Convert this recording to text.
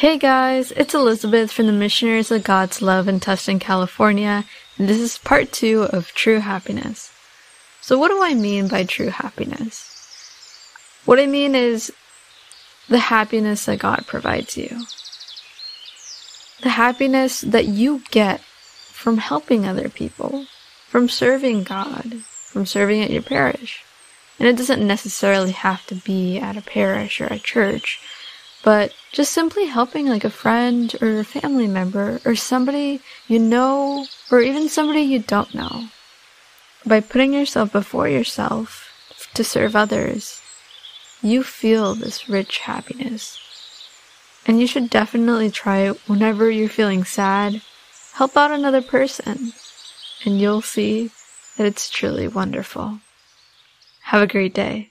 Hey guys, it's Elizabeth from the Missionaries of God's Love in Tustin, California, and this is part two of True Happiness. So, what do I mean by true happiness? What I mean is the happiness that God provides you, the happiness that you get from helping other people, from serving God, from serving at your parish. And it doesn't necessarily have to be at a parish or a church but just simply helping like a friend or a family member or somebody you know or even somebody you don't know. By putting yourself before yourself to serve others, you feel this rich happiness. And you should definitely try it whenever you're feeling sad. Help out another person, and you'll see that it's truly wonderful. Have a great day.